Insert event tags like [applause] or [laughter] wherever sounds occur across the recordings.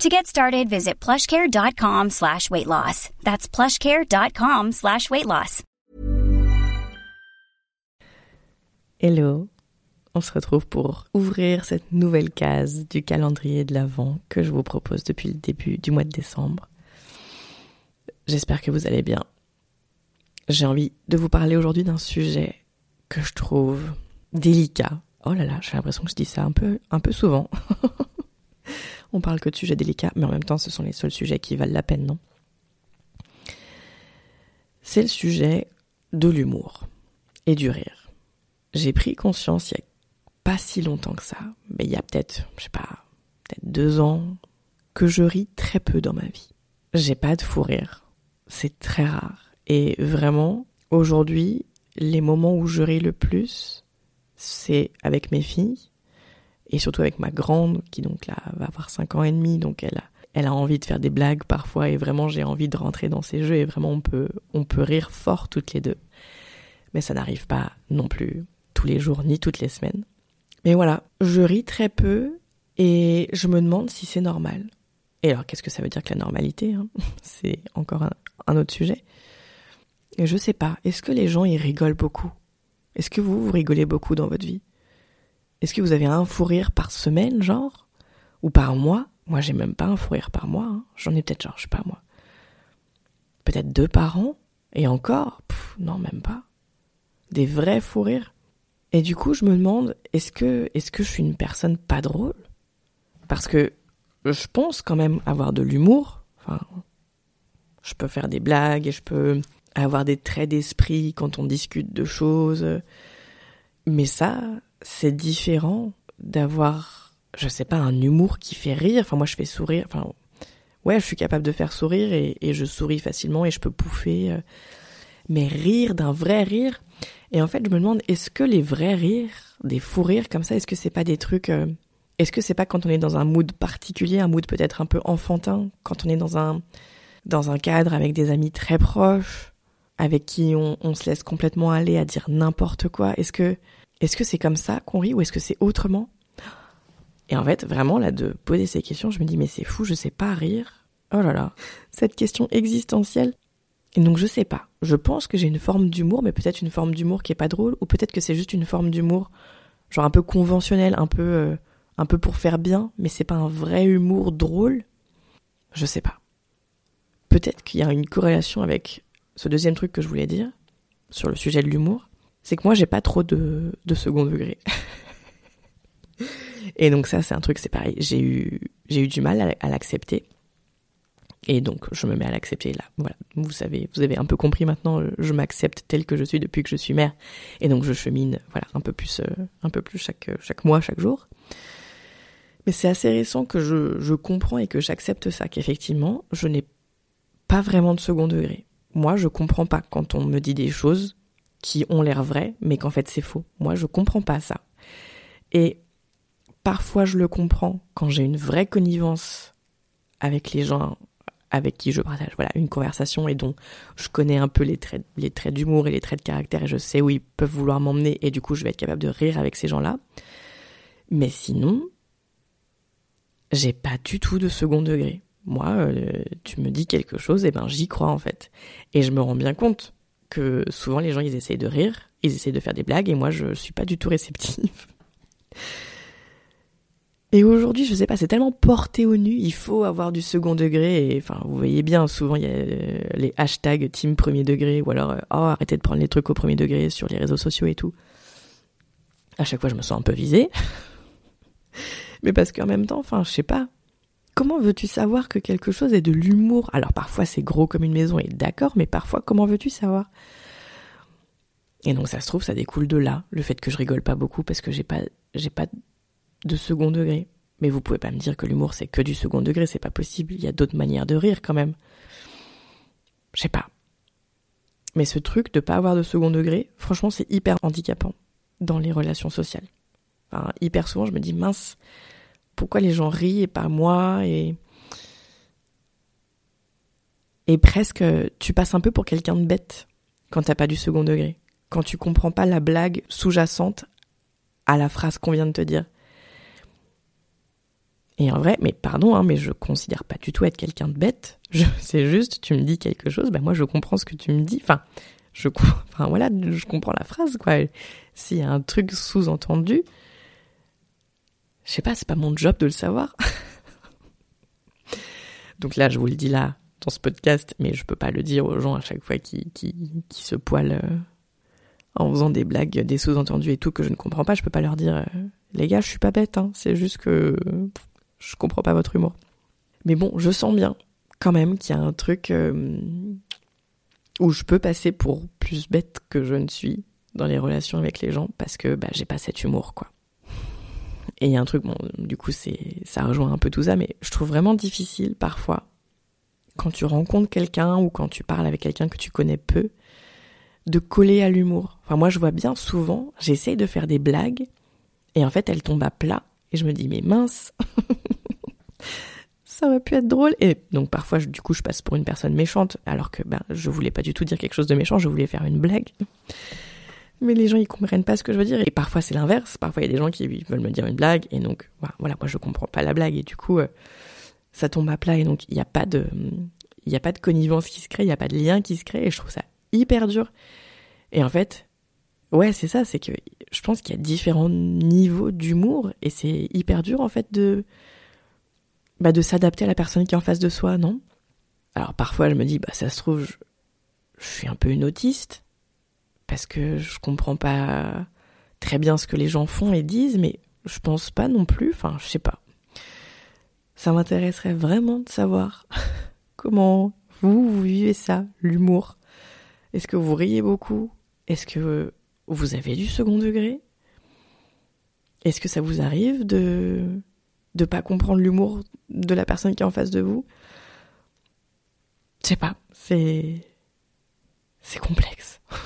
To get started, visit plushcare.com slash weight loss. That's plushcare.com slash weight loss. Hello, on se retrouve pour ouvrir cette nouvelle case du calendrier de l'Avent que je vous propose depuis le début du mois de décembre. J'espère que vous allez bien. J'ai envie de vous parler aujourd'hui d'un sujet que je trouve délicat. Oh là là, j'ai l'impression que je dis ça un peu, un peu souvent. [laughs] On parle que de sujets délicats, mais en même temps, ce sont les seuls sujets qui valent la peine, non? C'est le sujet de l'humour et du rire. J'ai pris conscience il y a pas si longtemps que ça, mais il y a peut-être, je sais pas, peut-être deux ans, que je ris très peu dans ma vie. J'ai pas de fou rire. C'est très rare. Et vraiment, aujourd'hui, les moments où je ris le plus, c'est avec mes filles et surtout avec ma grande qui donc là va avoir 5 ans et demi donc elle a, elle a envie de faire des blagues parfois et vraiment j'ai envie de rentrer dans ces jeux et vraiment on peut on peut rire fort toutes les deux. Mais ça n'arrive pas non plus tous les jours ni toutes les semaines. Mais voilà je ris très peu et je me demande si c'est normal. Et alors qu'est-ce que ça veut dire que la normalité hein? [laughs] C'est encore un, autre sujet. Et je sais pas est-ce que les gens y rigolent beaucoup? Est-ce que vous vous rigolez beaucoup dans votre vie? Est-ce que vous avez un fou rire par semaine, genre? Ou par mois? Moi, j'ai même pas un fou rire par mois. Hein. J'en ai peut-être, genre, je sais pas moi. Peut-être deux par an? Et encore? Non, même pas. Des vrais fous rires? Et du coup, je me demande, est-ce que, est-ce que je suis une personne pas drôle? Parce que je pense quand même avoir de l'humour. Enfin, je peux faire des blagues et je peux avoir des traits d'esprit quand on discute de choses. Mais ça, c'est différent d'avoir, je sais pas, un humour qui fait rire. Enfin, moi, je fais sourire. Enfin, ouais, je suis capable de faire sourire et, je souris facilement et je peux pouffer. Euh, mais rire d'un vrai rire. Et en fait, je me demande, est-ce que les vrais rires, des fous rires comme ça, est-ce que c'est pas des trucs. Euh, est-ce que c'est pas quand on est dans un mood particulier, un mood peut-être un peu enfantin, quand on est dans un, dans un cadre avec des amis très proches, avec qui on se laisse complètement aller à dire n'importe quoi? Est-ce que est-ce que c'est comme ça qu'on rit ou est-ce que c'est autrement? Et en fait, vraiment, là, de poser ces questions, je me dis, mais c'est fou, je sais pas rire. Oh là là, cette question existentielle. Et donc, je sais pas. Je pense que j'ai une forme d'humour, mais peut-être une forme d'humour qui est pas drôle, ou peut-être que c'est juste une forme d'humour, genre un peu conventionnel, un peu, euh, un peu pour faire bien, mais c'est pas un vrai humour drôle. Je sais pas. Peut-être qu'il y a une corrélation avec ce deuxième truc que je voulais dire, sur le sujet de l'humour c'est que moi j'ai pas trop de, de second degré. [laughs] et donc ça c'est un truc, c'est pareil, j'ai eu, j'ai eu du mal à, à l'accepter. Et donc je me mets à l'accepter là. Voilà, vous savez, vous avez un peu compris maintenant, je m'accepte tel que je suis depuis que je suis mère. Et donc je chemine, voilà, un peu plus, euh, un peu plus chaque, chaque mois, chaque jour. Mais c'est assez récent que je, je comprends et que j'accepte ça, qu'effectivement, je n'ai pas vraiment de second degré. Moi, je comprends pas quand on me dit des choses qui ont l'air vrais, mais qu'en fait c'est faux. Moi, je comprends pas ça. Et parfois, je le comprends quand j'ai une vraie connivence avec les gens avec qui je partage voilà une conversation et dont je connais un peu les traits les traits d'humour et les traits de caractère et je sais où ils peuvent vouloir m'emmener et du coup je vais être capable de rire avec ces gens-là. Mais sinon, j'ai pas du tout de second degré. Moi, euh, tu me dis quelque chose, et ben j'y crois en fait. Et je me rends bien compte que souvent les gens ils essayent de rire, ils essayent de faire des blagues et moi je suis pas du tout réceptive. [laughs] Et aujourd'hui, je sais pas, c'est tellement porté au nu, il faut avoir du second degré. Et enfin, vous voyez bien, souvent il y a euh, les hashtags team premier degré ou alors euh, oh arrêtez de prendre les trucs au premier degré sur les réseaux sociaux et tout. À chaque fois, je me sens un peu visée. [laughs] Mais parce qu'en même temps, enfin, je sais pas. Comment veux-tu savoir que quelque chose est de l'humour? Alors parfois c'est gros comme une maison et d'accord, mais parfois comment veux-tu savoir? Et donc ça se trouve, ça découle de là, le fait que je rigole pas beaucoup parce que j'ai pas, j'ai pas de second degré. Mais vous pouvez pas me dire que l'humour c'est que du second degré, c'est pas possible. Il y a d'autres manières de rire quand même. Je sais pas. Mais ce truc de pas avoir de second degré, franchement, c'est hyper handicapant dans les relations sociales. Enfin, hyper souvent, je me dis mince, pourquoi les gens rient et pas moi et presque tu passes un peu pour quelqu'un de bête quand t'as pas du second degré, quand tu comprends pas la blague sous-jacente à la phrase qu'on vient de te dire. Et en vrai, mais pardon, hein, mais je considère pas du tout être quelqu'un de bête. [laughs] C'est juste, tu me dis quelque chose, ben moi je comprends ce que tu me dis. Enfin, je, [laughs] enfin voilà, je comprends la phrase quoi. S'il y a un truc sous-entendu, je sais pas, c'est pas mon job de le savoir. [laughs] Donc là, je vous le dis là dans ce podcast, mais je peux pas le dire aux gens à chaque fois qui qui, qui se poilent euh, en faisant des blagues, des sous-entendus et tout que je ne comprends pas. Je peux pas leur dire, euh, les gars, je suis pas bête. Hein, c'est juste que je comprends pas votre humour. Mais bon, je sens bien quand même qu'il y a un truc euh, où je peux passer pour plus bête que je ne suis dans les relations avec les gens parce que bah, j'ai pas cet humour quoi. Et il y a un truc, bon, du coup c'est ça rejoint un peu tout ça, mais je trouve vraiment difficile parfois quand tu rencontres quelqu'un ou quand tu parles avec quelqu'un que tu connais peu de coller à l'humour. Enfin moi je vois bien souvent, j'essaye de faire des blagues et en fait elles tombent à plat et je me dis mais mince [laughs] ça aurait pu être drôle. Et donc parfois, du coup, je passe pour une personne méchante, alors que ben, je voulais pas du tout dire quelque chose de méchant, je voulais faire une blague. Mais les gens, ils comprennent pas ce que je veux dire. Et parfois, c'est l'inverse. Parfois, il y a des gens qui veulent me dire une blague, et donc, voilà, moi, je comprends pas la blague, et du coup, euh, ça tombe à plat, et donc, il n'y a pas de, il n'y a pas de connivence qui se crée, il n'y a pas de lien qui se crée, et je trouve ça hyper dur. Et en fait, ouais, c'est ça, c'est que je pense qu'il y a différents niveaux d'humour, et c'est hyper dur, en fait, de, bah, de s'adapter à la personne qui est en face de soi, non? Alors parfois je me dis, bah ça se trouve, je, suis un peu une autiste, parce que je comprends pas très bien ce que les gens font et disent, mais je pense pas non plus, enfin je sais pas. Ça m'intéresserait vraiment de savoir [laughs] comment vous, vous vivez ça, l'humour. Est-ce que vous riez beaucoup? Est-ce que vous avez du second degré? Est-ce que ça vous arrive de de pas comprendre l'humour de la personne qui est en face de vous? Je sais pas, c'est c'est complexe. [laughs]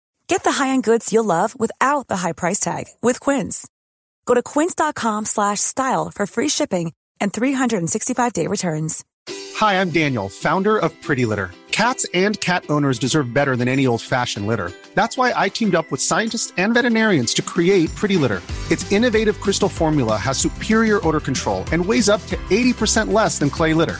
Get the high-end goods you'll love without the high price tag with Quince. Go to quince.com/style for free shipping and 365-day returns. Hi, I'm Daniel, founder of Pretty Litter. Cats and cat owners deserve better than any old-fashioned litter. That's why I teamed up with scientists and veterinarians to create Pretty Litter. Its innovative crystal formula has superior odor control and weighs up to 80% less than clay litter.